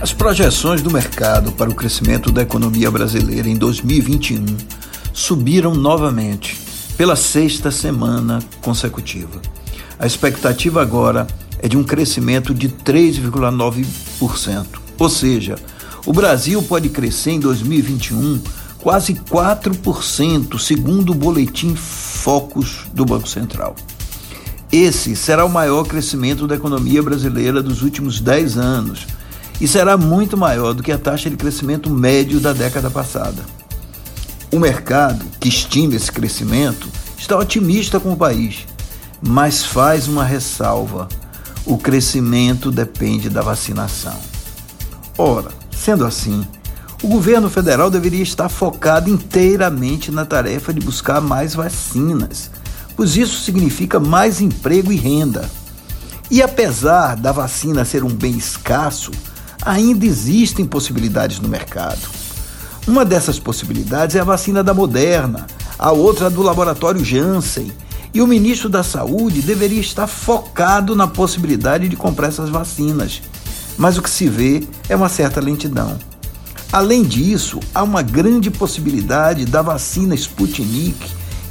As projeções do mercado para o crescimento da economia brasileira em 2021 subiram novamente pela sexta semana consecutiva. A expectativa agora é de um crescimento de 3,9%. Ou seja, o Brasil pode crescer em 2021 quase 4%, segundo o boletim Focus do Banco Central. Esse será o maior crescimento da economia brasileira dos últimos 10 anos e será muito maior do que a taxa de crescimento médio da década passada. O mercado, que estima esse crescimento, está otimista com o país, mas faz uma ressalva: o crescimento depende da vacinação. Ora, sendo assim, o governo federal deveria estar focado inteiramente na tarefa de buscar mais vacinas, pois isso significa mais emprego e renda. E apesar da vacina ser um bem escasso, ainda existem possibilidades no mercado. Uma dessas possibilidades é a vacina da Moderna, a outra do laboratório Janssen. E o ministro da Saúde deveria estar focado na possibilidade de comprar essas vacinas. Mas o que se vê é uma certa lentidão. Além disso, há uma grande possibilidade da vacina Sputnik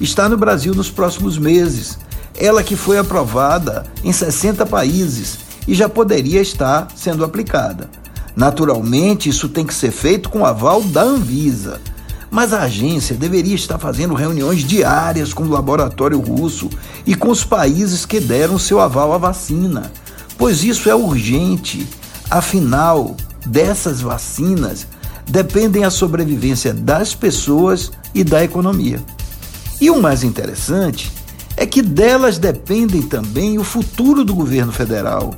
estar no Brasil nos próximos meses. Ela que foi aprovada em 60 países e já poderia estar sendo aplicada. Naturalmente, isso tem que ser feito com o aval da Anvisa. Mas a agência deveria estar fazendo reuniões diárias com o laboratório russo e com os países que deram seu aval à vacina, pois isso é urgente. Afinal, dessas vacinas dependem a sobrevivência das pessoas e da economia. E o mais interessante é que delas dependem também o futuro do governo federal.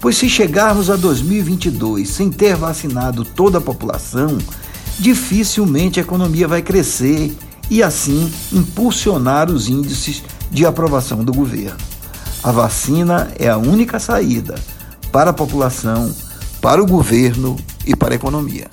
Pois se chegarmos a 2022 sem ter vacinado toda a população, dificilmente a economia vai crescer e assim impulsionar os índices de aprovação do governo. A vacina é a única saída para a população, para o governo e para a economia.